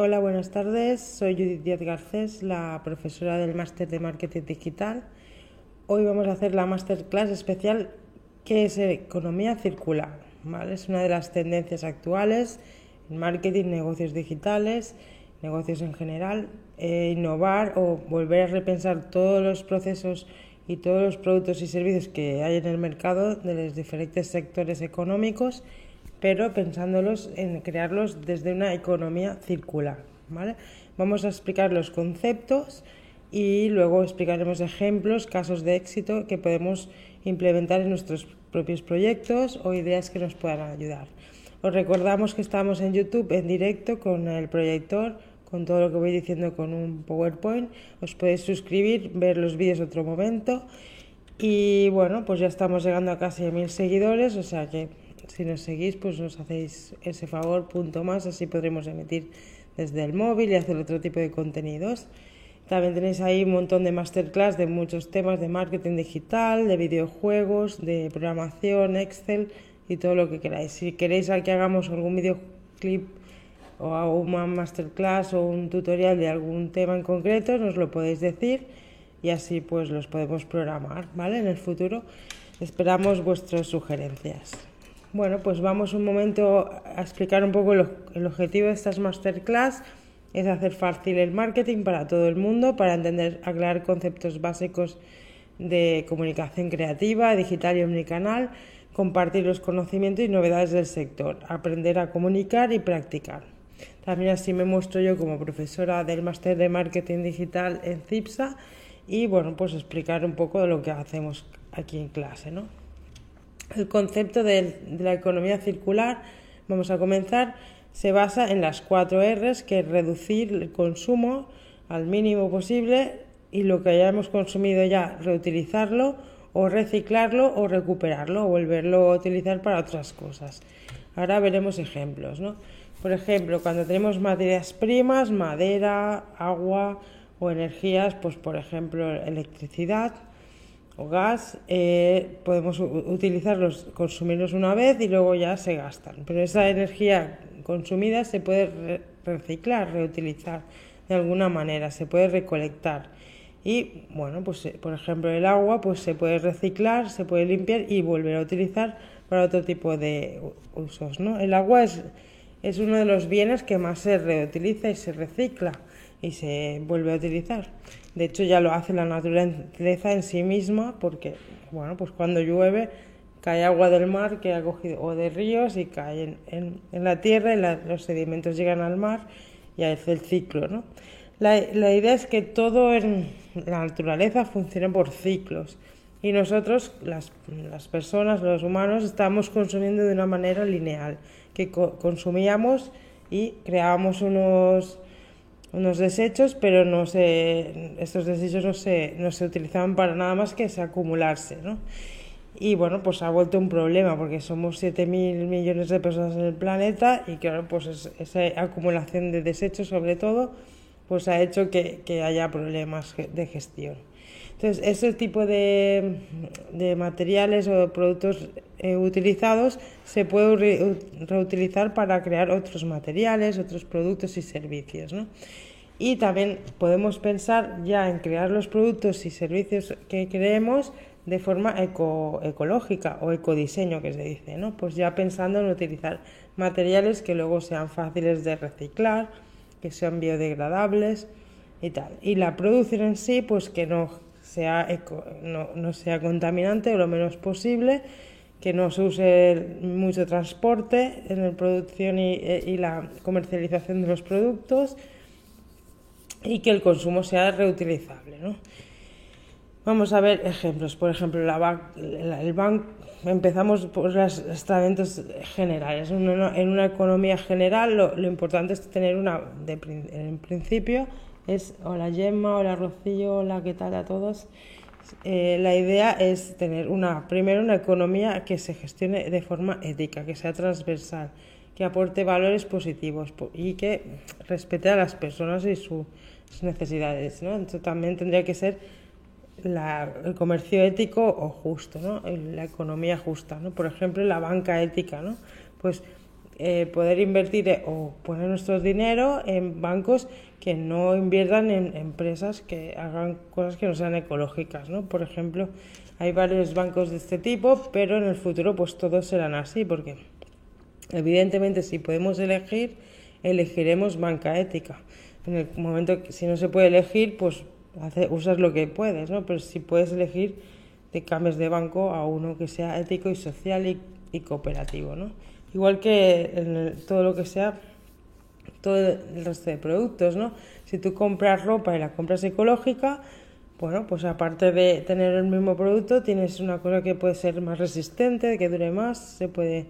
Hola, buenas tardes. Soy Judith Díaz Garcés, la profesora del máster de marketing digital. Hoy vamos a hacer la masterclass especial que es economía circular. ¿vale? Es una de las tendencias actuales en marketing, negocios digitales, negocios en general. Eh, innovar o volver a repensar todos los procesos y todos los productos y servicios que hay en el mercado de los diferentes sectores económicos pero pensándolos en crearlos desde una economía circular. ¿vale? Vamos a explicar los conceptos y luego explicaremos ejemplos, casos de éxito que podemos implementar en nuestros propios proyectos o ideas que nos puedan ayudar. Os recordamos que estamos en YouTube en directo con el proyector, con todo lo que voy diciendo con un PowerPoint. Os podéis suscribir, ver los vídeos otro momento. Y bueno, pues ya estamos llegando a casi mil seguidores, o sea que si nos seguís, pues nos hacéis ese favor, punto más, así podremos emitir desde el móvil y hacer otro tipo de contenidos. También tenéis ahí un montón de masterclass de muchos temas de marketing digital, de videojuegos, de programación, Excel y todo lo que queráis. Si queréis que hagamos algún videoclip o una masterclass o un tutorial de algún tema en concreto, nos lo podéis decir y así pues los podemos programar, ¿vale? En el futuro esperamos vuestras sugerencias. Bueno, pues vamos un momento a explicar un poco el objetivo de estas masterclass. Es hacer fácil el marketing para todo el mundo, para entender, aclarar conceptos básicos de comunicación creativa, digital y omnicanal, compartir los conocimientos y novedades del sector, aprender a comunicar y practicar. También así me muestro yo como profesora del máster de marketing digital en CIPSA y bueno, pues explicar un poco de lo que hacemos aquí en clase, ¿no? El concepto de, la economía circular, vamos a comenzar, se basa en las cuatro R's, que es reducir el consumo al mínimo posible y lo que hayamos consumido ya reutilizarlo o reciclarlo o recuperarlo o volverlo a utilizar para otras cosas. Ahora veremos ejemplos, ¿no? Por ejemplo, cuando tenemos materias primas, madera, agua o energías, pues por ejemplo electricidad, o gas, eh, podemos utilizarlos, consumirlos una vez y luego ya se gastan. Pero esa energía consumida se puede reciclar, reutilizar de alguna manera, se puede recolectar. Y bueno, pues eh, por ejemplo el agua pues se puede reciclar, se puede limpiar y volver a utilizar para otro tipo de usos. ¿no? El agua es, es uno de los bienes que más se reutiliza y se recicla y se vuelve a utilizar. De hecho, ya lo hace la naturaleza en sí misma porque, bueno, pues cuando llueve cae agua del mar que ha cogido o de ríos y cae en, la tierra y los sedimentos llegan al mar y hace el ciclo, ¿no? La, idea es que todo en la naturaleza funciona por ciclos y nosotros, las personas, los humanos, estamos consumiendo de una manera lineal, que consumíamos y creábamos unos unos desechos, pero no se, estos desechos no se, no se utilizaban para nada más que se acumularse, ¿no? Y bueno, pues ha vuelto un problema porque somos 7.000 millones de personas en el planeta y claro, pues esa acumulación de desechos sobre todo, pues ha hecho que, que haya problemas de gestión. Entonces, ese tipo de, de materiales o productos eh, utilizados se puede reutilizar para crear otros materiales, otros productos y servicios. ¿no? Y también podemos pensar ya en crear los productos y servicios que creemos de forma eco, ecológica o ecodiseño que se dice, ¿no? Pues ya pensando en utilizar materiales que luego sean fáciles de reciclar, que sean biodegradables y tal. Y la producción en sí, pues que no sea, no, sea contaminante o lo menos posible, que no se use mucho transporte en la producción y, y, la comercialización de los productos y que el consumo sea reutilizable. ¿no? Vamos a ver ejemplos. Por ejemplo, la, el banco, empezamos por los estamentos generales. En una, economía general lo, lo, importante es tener una, de, en principio, es hola Gemma, hola Rocío, hola, ¿qué tal a todos? Eh, la idea es tener una, primero una economía que se gestione de forma ética, que sea transversal, que aporte valores positivos y que respete a las personas y sus necesidades. ¿no? Entonces también tendría que ser el comercio ético o justo, ¿no? la economía justa. ¿no? Por ejemplo, la banca ética. ¿no? Pues eh, poder invertir eh, o poner nuestro dinero en bancos que no inviertan en empresas que hagan cosas que no sean ecológicas, ¿no? Por ejemplo, hay varios bancos de este tipo, pero en el futuro pues todos serán así, porque evidentemente si podemos elegir, elegiremos banca ética. En el momento que si no se puede elegir, pues usas lo que puedes, ¿no? Pero si puedes elegir, te cambies de banco a uno que sea ético y social y, y cooperativo, ¿no? Igual que en todo lo que sea, todo el resto de productos, ¿no? Si tú compras ropa y la compras ecológica, bueno, pues aparte de tener el mismo producto, tienes una cosa que puede ser más resistente, que dure más, se puede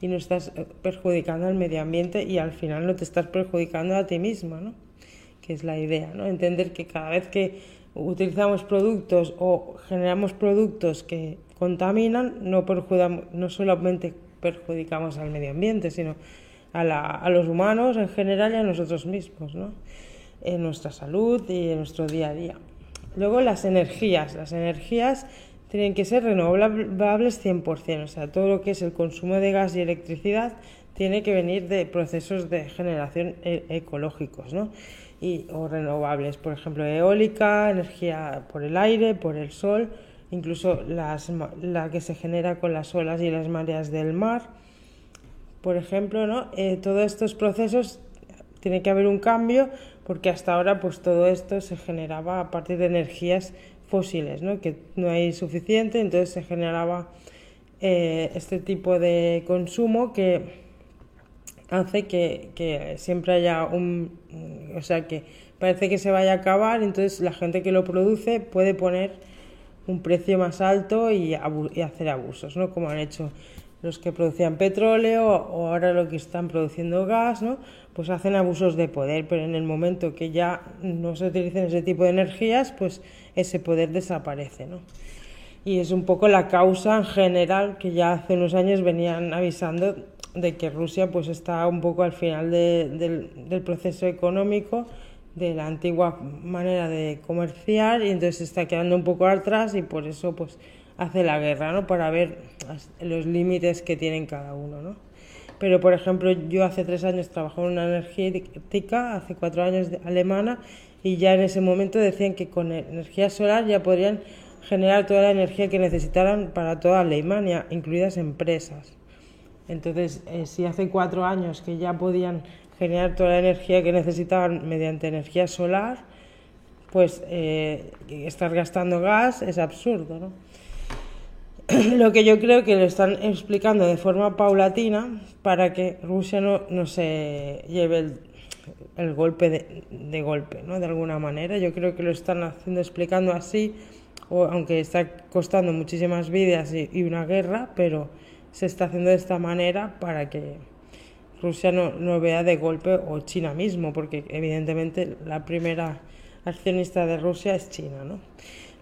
y no estás eh, perjudicando al medio ambiente y al final no te estás perjudicando a ti mismo, ¿no? Que es la idea, ¿no? Entender que cada vez que utilizamos productos o generamos productos que contaminan, no, no solamente perjudicamos al medio ambiente, sino a, la, a los humanos en general y a nosotros mismos, ¿no? en nuestra salud y en nuestro día a día. Luego las energías. Las energías tienen que ser renovables 100%, o sea, todo lo que es el consumo de gas y electricidad tiene que venir de procesos de generación e, ecológicos, ¿no? Y, o renovables, por ejemplo, eólica, energía por el aire, por el sol, incluso las, la que se genera con las olas y las mareas del mar. Por ejemplo, ¿no? Eh, todos estos procesos tiene que haber un cambio porque hasta ahora pues todo esto se generaba a partir de energías fósiles, ¿no? que no hay suficiente, entonces se generaba eh, este tipo de consumo que hace que, que, siempre haya un, o sea, que parece que se vaya a acabar, entonces la gente que lo produce puede poner un precio más alto y, hacer abusos, ¿no? Como han hecho los que producían petróleo o ahora los que están produciendo gas, ¿no? Pues hacen abusos de poder, pero en el momento que ya no se utilicen ese tipo de energías, pues ese poder desaparece, ¿no? Y es un poco la causa en general que ya hace unos años venían avisando de que Rusia pues está un poco al final del, del proceso económico de la antigua manera de comerciar y entonces está quedando un poco atrás y por eso pues hace la guerra, ¿no? Para ver los límites que tienen cada uno, ¿no? Pero, por ejemplo, yo hace tres años trabajaba en una energética, hace cuatro años de alemana, y ya en ese momento decían que con energía solar ya podrían generar toda la energía que necesitaran para toda Alemania, incluidas empresas. Entonces, eh, si hace cuatro años que ya podían generar toda la energía que necesitaban mediante energía solar, pues eh, estar gastando gas es absurdo. ¿no? Lo que yo creo que lo están explicando de forma paulatina para que Rusia no, no se lleve el, golpe de, de, golpe, ¿no? de alguna manera. Yo creo que lo están haciendo explicando así, o, aunque está costando muchísimas vidas y una guerra, pero se está haciendo de esta manera para que Rusia no, no vea de golpe, o China mismo, porque evidentemente la primera accionista de Rusia es China. ¿no?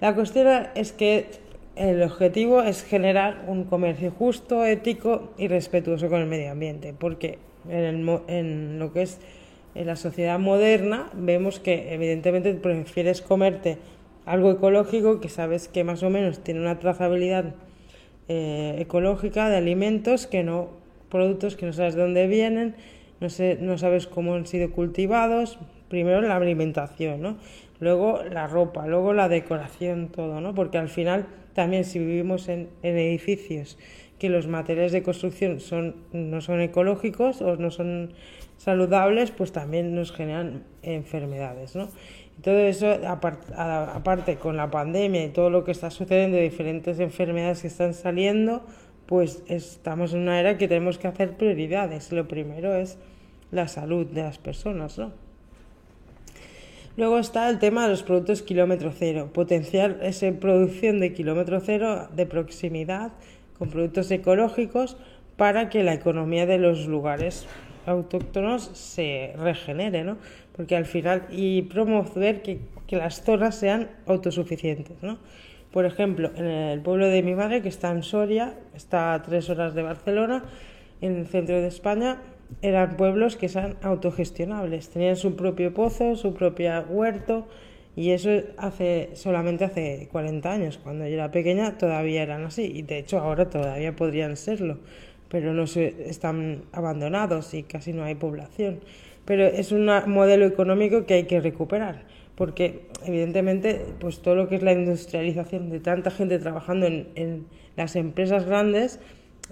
La cuestión es que el objetivo es generar un comercio justo, ético y respetuoso con el medio ambiente, porque en, en lo que es en la sociedad moderna vemos que evidentemente prefieres comerte algo ecológico que sabes que más o menos tiene una trazabilidad eh, ecológica de alimentos que no productos que no sabes de dónde vienen, no, sé, no sabes cómo han sido cultivados. Primero la alimentación, ¿no? Luego la ropa, luego la decoración, todo, ¿no? Porque al final también si vivimos en, edificios que los materiales de construcción son, no son ecológicos o no son saludables, pues también nos generan enfermedades, ¿no? todo eso, aparte con la pandemia y todo lo que está sucediendo, diferentes enfermedades que están saliendo, pues estamos en una era que tenemos que hacer prioridades. Lo primero es la salud de las personas, ¿no? Luego está el tema de los productos kilómetro cero, potenciar esa producción de kilómetro cero de proximidad con productos ecológicos para que la economía de los lugares autóctonos se regenere, ¿no? Porque al final, y promover que, que las zonas sean autosuficientes, ¿no? Por ejemplo, en el pueblo de mi madre, que está en Soria, está a tres horas de Barcelona, en el centro de España, eran pueblos que eran autogestionables, tenían su propio pozo, su propio huerto, y eso hace solamente hace 40 años, cuando yo era pequeña todavía eran así, y de hecho ahora todavía podrían serlo, pero no se, están abandonados y casi no hay población. Pero es un modelo económico que hay que recuperar, porque evidentemente pues todo lo que es la industrialización de tanta gente trabajando en, las empresas grandes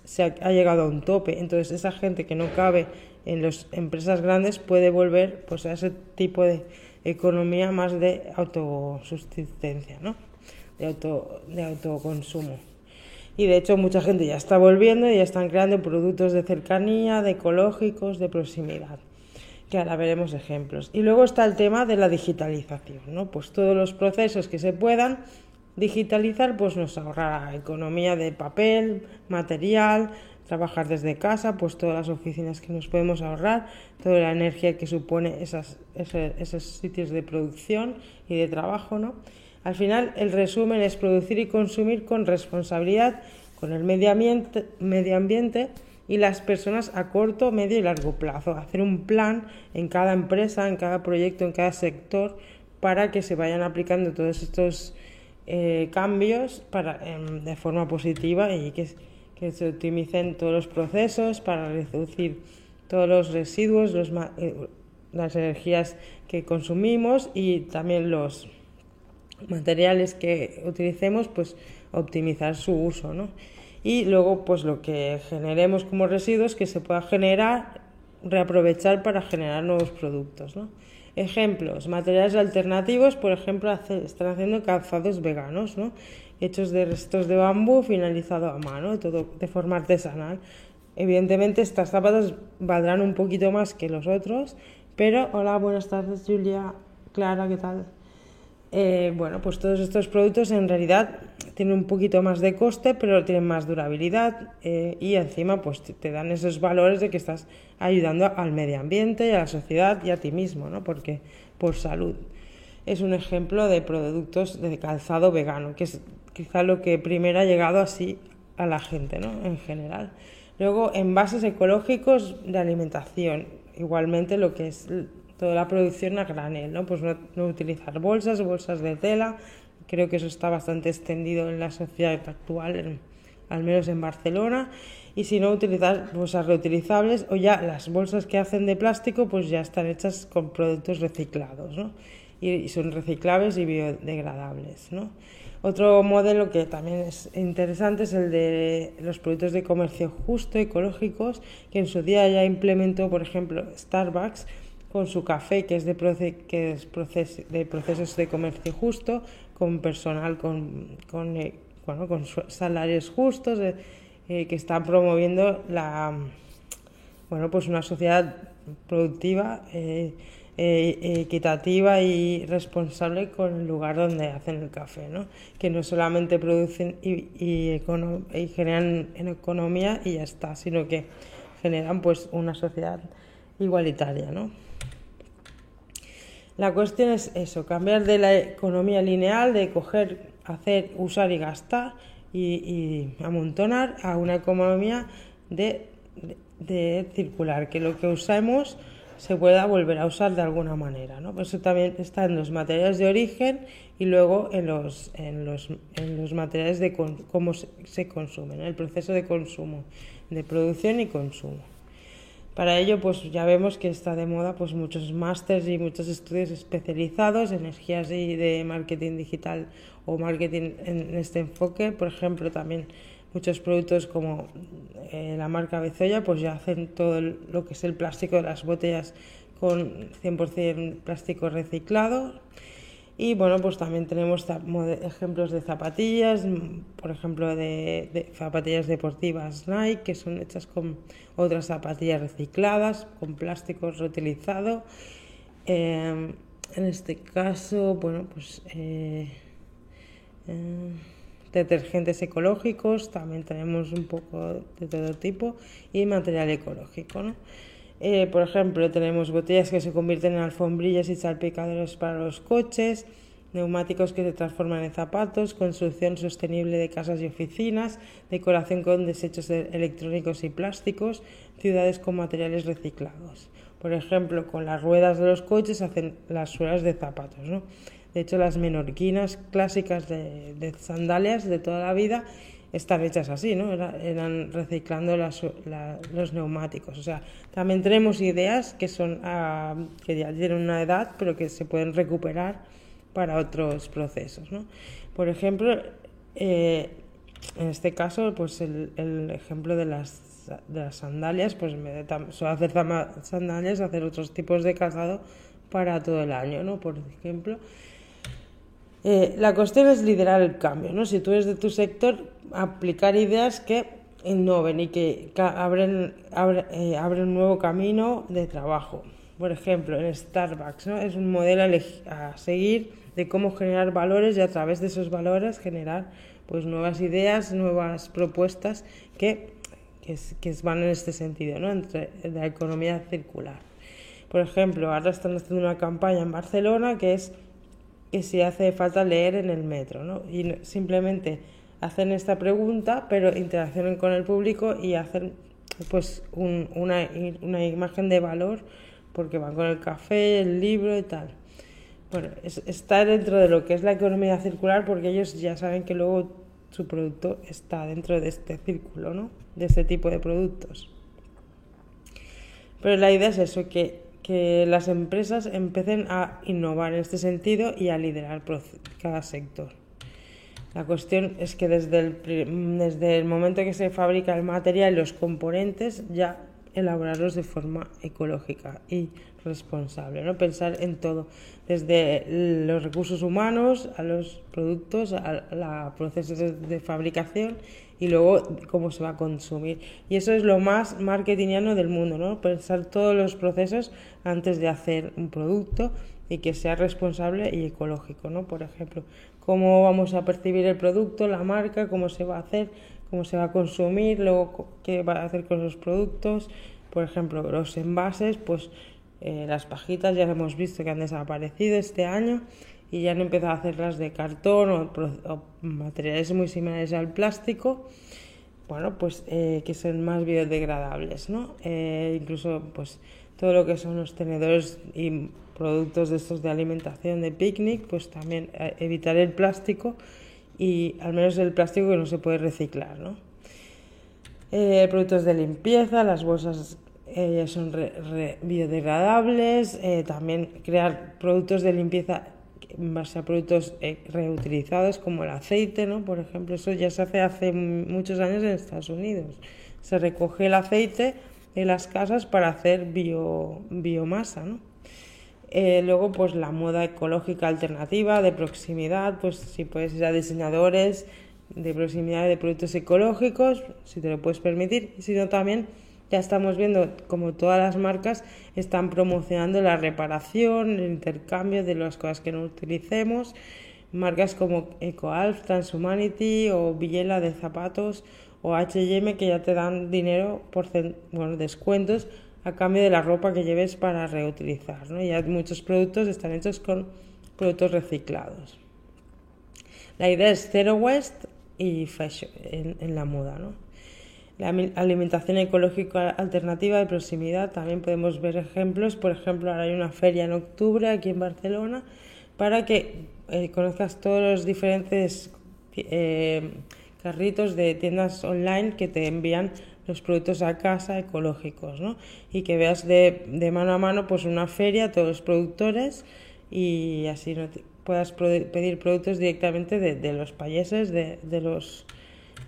se ha, llegado a un tope. Entonces esa gente que no cabe en las empresas grandes puede volver pues a ese tipo de economía más de autosusistencia, ¿no? de, auto, de autoconsumo. Y de hecho mucha gente ya está volviendo y ya están creando productos de cercanía, de ecológicos, de proximidad, que ahora veremos ejemplos. Y luego está el tema de la digitalización, ¿no? Pues todos los procesos que se puedan digitalizar, pues nos ahorrará economía de papel, material, trabajar desde casa, pues todas las oficinas que nos podemos ahorrar, toda la energía que supone esas, esos sitios de producción y de trabajo, ¿no? Al final, el resumen es producir y consumir con responsabilidad con el medio ambiente, medio ambiente y las personas a corto, medio y largo plazo. Hacer un plan en cada empresa, en cada proyecto, en cada sector, para que se vayan aplicando todos estos eh, cambios para, em, de forma positiva y que, se optimicen todos los procesos para reducir todos los residuos, los, eh, las energías que consumimos y también los materiales que utilicemos, pues optimizar su uso, ¿no? Y luego, pues lo que generemos como residuos que se pueda generar, reaprovechar para generar nuevos productos, ¿no? Ejemplos, materiales alternativos, por ejemplo, están haciendo calzados veganos, ¿no? Hechos de restos de bambú finalizado a mano, todo de forma artesanal. Evidentemente estas zapatos valdrán un poquito más que los otros, pero hola, buenas tardes Julia, Clara, ¿qué tal? Eh, bueno, pues todos estos productos en realidad tienen un poquito más de coste, pero tienen más durabilidad eh, y encima pues te dan esos valores de que estás ayudando al medio ambiente a la sociedad y a ti mismo, ¿no? Porque por salud. Es un ejemplo de productos de calzado vegano, que es quizá lo que primero ha llegado así a la gente, ¿no? En general. Luego, envases ecológicos de alimentación. Igualmente lo que es toda la producción a granel, ¿no? Pues no, utilizar bolsas, bolsas de tela. Creo que eso está bastante extendido en la sociedad actual, al menos en Barcelona. Y si no, utilizar bolsas reutilizables o ya las bolsas que hacen de plástico, pues ya están hechas con productos reciclados, ¿no? Y, son reciclables y biodegradables, ¿no? Otro modelo que también es interesante es el de los productos de comercio justo, ecológicos, que en su día ya implementó, por ejemplo, Starbucks, con su café, que es de, que es de procesos de comercio justo, con personal con, con, eh, bueno, con salarios justos, eh, que están promoviendo la, bueno, pues una sociedad productiva, eh, equitativa y responsable con el lugar donde hacen el café, ¿no? que no solamente producen y, y, y generan en economía y ya está, sino que generan pues una sociedad igualitaria. ¿no? La cuestión es eso, cambiar de la economía lineal, de coger, hacer, usar y gastar y, amontonar a una economía de, circular, que lo que usamos se pueda volver a usar de alguna manera. ¿no? eso también está en los materiales de origen y luego en los, en los, en los materiales de cómo se, consumen, el proceso de consumo, de producción y consumo. Para ello, pues ya vemos que está de moda pues muchos másters y muchos estudios especializados en energías y de marketing digital o marketing en este enfoque. Por ejemplo, también muchos productos como eh, la marca Bezoya, pues ya hacen todo lo que es el plástico de las botellas con 100% plástico reciclado. Y bueno, pues también tenemos ejemplos de zapatillas, por ejemplo, de, zapatillas deportivas Nike, que son hechas con otras zapatillas recicladas, con plástico reutilizado. Em, en este caso, bueno, pues eh, eh, detergentes ecológicos, también tenemos un poco de todo tipo, y material ecológico, ¿no? Eh, por ejemplo, tenemos botellas que se convierten en alfombrillas y salpicaderos para los coches, neumáticos que se transforman en zapatos, construcción sostenible de casas y oficinas, decoración con desechos electrónicos y plásticos, ciudades con materiales reciclados. Por ejemplo, con las ruedas de los coches hacen las suelas de zapatos. ¿no? De hecho, las menorquinas clásicas de, de sandalias de toda la vida están hechas así, ¿no? eran reciclando los neumáticos. O sea, también tenemos ideas que son ah, que ya tienen una edad, pero que se pueden recuperar para otros procesos, ¿no? Por ejemplo, eh, en este caso, pues el, ejemplo de las, de las sandalias, pues en vez de hacer sandalias, hacer otros tipos de calzado para todo el año, ¿no? Por ejemplo. Eh, la cuestión es liderar el cambio, ¿no? Si tú eres de tu sector, aplicar ideas que innoven y que abren, eh, abren un nuevo camino de trabajo. Por ejemplo, en Starbucks, ¿no? Es un modelo a, seguir de cómo generar valores y a través de esos valores generar pues nuevas ideas, nuevas propuestas que, que, van en este sentido, ¿no? Entre la economía circular. Por ejemplo, ahora están haciendo una campaña en Barcelona que es que si hace falta leer en el metro, ¿no? Y simplemente hacen esta pregunta, pero interaccionan con el público y hacen pues una, una, imagen de valor porque van con el café, el libro y tal. Bueno, está dentro de lo que es la economía circular porque ellos ya saben que luego su producto está dentro de este círculo, ¿no? De este tipo de productos. Pero la idea es eso, que que las empresas empiecen a innovar en este sentido y a liderar cada sector. La cuestión es que desde el, desde el momento que se fabrica el material y los componentes, ya elaborarlos de forma ecológica y responsable, ¿no? Pensar en todo, desde los recursos humanos a los productos, a los procesos de fabricación y luego cómo se va a consumir. Y eso es lo más marketingiano del mundo, ¿no? Pensar todos los procesos antes de hacer un producto y que sea responsable y ecológico, ¿no? Por ejemplo, cómo vamos a percibir el producto, la marca, cómo se va a hacer, cómo se va a consumir, luego qué va a hacer con los productos, por ejemplo, los envases, pues eh, las pajitas ya hemos visto que han desaparecido este año y ya han empezado a hacerlas de cartón o, materiales muy similares al plástico, bueno, pues eh, que son más biodegradables, ¿no? Eh, incluso, pues todo lo que son los tenedores y productos de estos de alimentación de picnic, pues también eh, evitar el plástico y al menos el plástico que no se puede reciclar, ¿no? productos de limpieza, las bolsas son biodegradables, también crear productos de limpieza base a productos eh, reutilizados como el aceite, ¿no? Por ejemplo, eso ya se hace hace muchos años en Estados Unidos. Se recoge el aceite de las casas para hacer bio, biomasa, ¿no? Eh, luego, pues la moda ecológica alternativa, de proximidad, pues si puedes ir a diseñadores de proximidad de productos ecológicos, si te lo puedes permitir, y si no también ya estamos viendo como todas las marcas están promocionando la reparación, el intercambio de las cosas que no utilicemos. Marcas como EcoAlf, Transhumanity o Villela de zapatos o H&M que ya te dan dinero por bueno, descuentos a cambio de la ropa que lleves para reutilizar. ¿no? Ya muchos productos están hechos con productos reciclados. La idea es cero waste y fashion en, en la moda. ¿no? La alimentación ecológica alternativa de proximidad. También podemos ver ejemplos. Por ejemplo, ahora hay una feria en octubre aquí en Barcelona para que eh, conozcas todos los diferentes eh, carritos de tiendas online que te envían los productos a casa ecológicos, ¿no? Y que veas de, de mano a mano pues una feria, todos los productores y así no puedas pedir productos directamente de, de los países, de, de los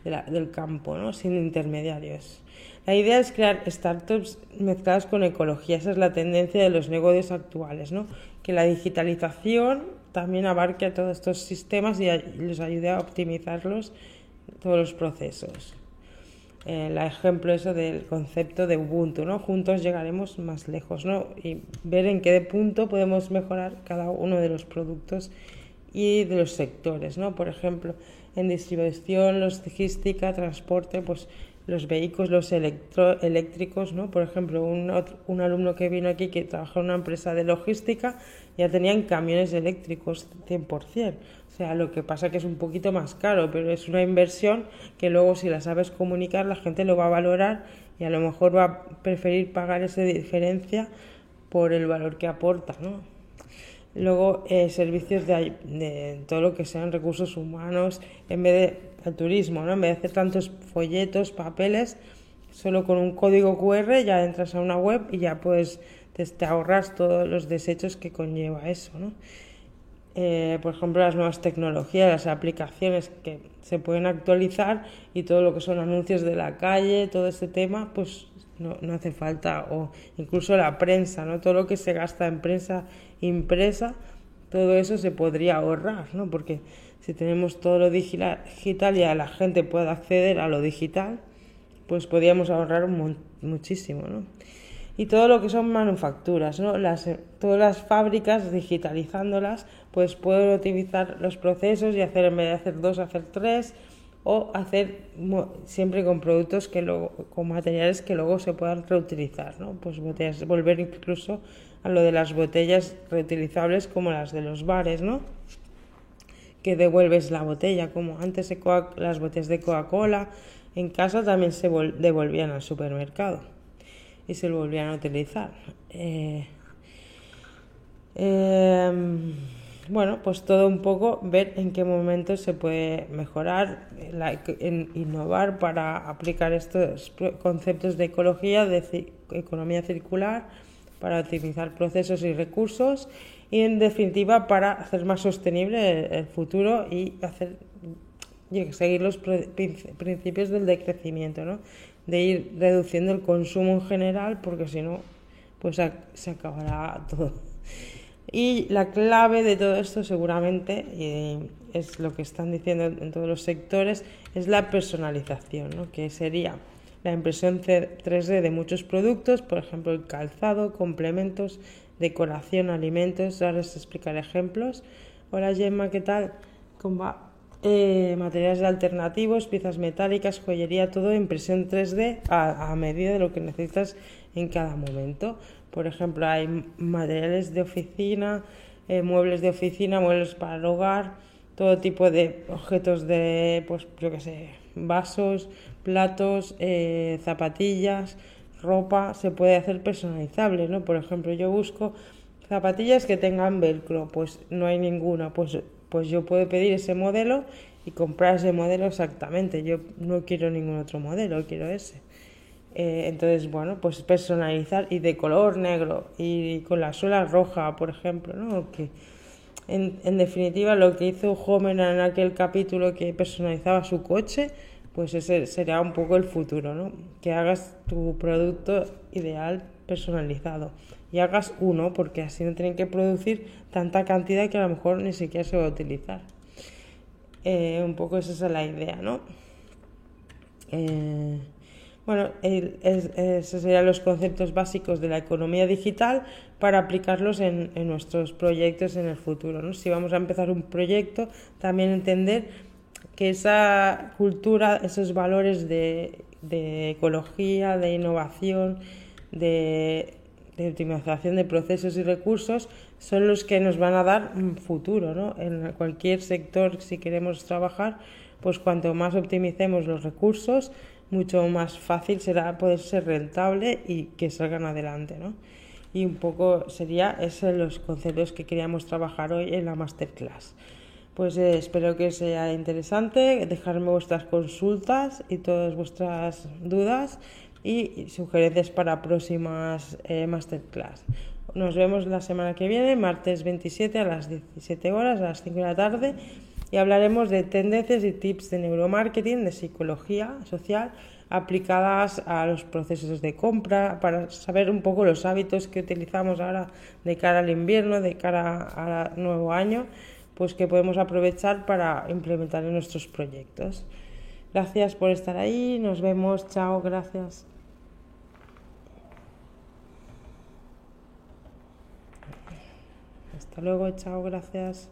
del campo, ¿no? sin intermediarios. La idea es crear startups mezcladas con ecología. Esa es la tendencia de los negocios actuales, ¿no? que la digitalización también abarque a todos estos sistemas y les ayude a optimizarlos, todos los procesos. El ejemplo eso del concepto de Ubuntu, ¿no? Juntos llegaremos más lejos, ¿no? Y ver en qué punto podemos mejorar cada uno de los productos y de los sectores, ¿no? Por ejemplo, en distribución, logística, transporte, pues los vehículos, los electro, eléctricos, ¿no? Por ejemplo, un, un alumno que vino aquí que trabaja en una empresa de logística ya tenían camiones eléctricos 100%. O sea, lo que pasa que es un poquito más caro, pero es una inversión que luego si la sabes comunicar la gente lo va a valorar y a lo mejor va a preferir pagar esa diferencia por el valor que aporta, ¿no? Luego, eh, servicios de, todo lo que sean recursos humanos, en vez de el turismo, ¿no? En vez de hacer tantos folletos, papeles, solo con un código QR ya entras a una web y ya puedes, te, ahorras todos los desechos que conlleva eso, ¿no? Eh, por ejemplo, las nuevas tecnologías, las aplicaciones que se pueden actualizar y todo lo que son anuncios de la calle, todo ese tema, pues no, no hace falta, o incluso la prensa, ¿no? Todo lo que se gasta en prensa impresa, todo eso se podría ahorrar, ¿no? Porque si tenemos todo lo digital y a la gente puede acceder a lo digital, pues podríamos ahorrar muchísimo, ¿no? Y todo lo que son manufacturas, ¿no? Las, todas las fábricas, digitalizándolas, pues pueden optimizar los procesos y hacer, en vez de hacer dos, hacer tres, o hacer siempre con productos que luego, con materiales que luego se puedan reutilizar, ¿no? Pues botellas, volver incluso a lo de las botellas reutilizables como las de los bares, ¿no? Que devuelves la botella, como antes las botellas de Coca-Cola en casa también se devolvían al supermercado y se volvían a utilizar. Eh, em, bueno, pues todo un poco ver en qué momento se puede mejorar, innovar para aplicar estos conceptos de ecología, de economía circular, para optimizar procesos y recursos y en definitiva para hacer más sostenible el, futuro y hacer seguir los principios del decrecimiento, ¿no? de ir reduciendo el consumo en general porque si no pues se acabará todo. Y la clave de todo esto seguramente, y es lo que están diciendo en todos los sectores, es la personalización, ¿no? que sería la impresión 3D de muchos productos, por ejemplo el calzado, complementos, decoración, alimentos, ahora les explicaré ejemplos. Hola Gemma, ¿qué tal? ¿Cómo? Eh, materiales alternativos, piezas metálicas, joyería, todo impresión 3D a, a medida de lo que necesitas en cada momento. Por ejemplo, hay materiales de oficina, eh, muebles de oficina, muebles para el hogar, todo tipo de objetos de, pues yo qué sé, vasos, platos, eh, zapatillas, ropa, se puede hacer personalizable, ¿no? Por ejemplo, yo busco zapatillas que tengan velcro, pues no hay ninguna, pues, pues yo puedo pedir ese modelo y comprar ese modelo exactamente. Yo no quiero ningún otro modelo, quiero ese. Eh, entonces, bueno, pues personalizar y de color negro y con la suela roja, por ejemplo, ¿no? Que en, en definitiva lo que hizo Homer en aquel capítulo que personalizaba su coche, pues ese sería un poco el futuro, ¿no? Que hagas tu producto ideal personalizado y hagas uno, porque así no tienen que producir tanta cantidad que a lo mejor ni siquiera se va a utilizar. Eh, un poco esa es la idea, ¿no? Eh, bueno, esos serían los conceptos básicos de la economía digital para aplicarlos en, nuestros proyectos en el futuro. ¿no? Si vamos a empezar un proyecto, también entender que esa cultura, esos valores de, ecología, de innovación, de, de, optimización de procesos y recursos, son los que nos van a dar un futuro. ¿no? En cualquier sector, si queremos trabajar, pues cuanto más optimicemos los recursos, mucho más fácil será poder ser rentable y que salgan adelante, ¿no? Y un poco sería esos los conceptos que queríamos trabajar hoy en la masterclass. Pues eh, espero que sea interesante, dejarme vuestras consultas y todas vuestras dudas y sugerencias para próximas eh, masterclass. Nos vemos la semana que viene, martes 27 a las 17 horas, a las 5 de la tarde y hablaremos de tendencias y tips de neuromarketing, de psicología social aplicadas a los procesos de compra, para saber un poco los hábitos que utilizamos ahora de cara al invierno, de cara al nuevo año, pues que podemos aprovechar para implementar en nuestros proyectos. Gracias por estar ahí, nos vemos, chao, gracias. Hasta luego, chao, gracias.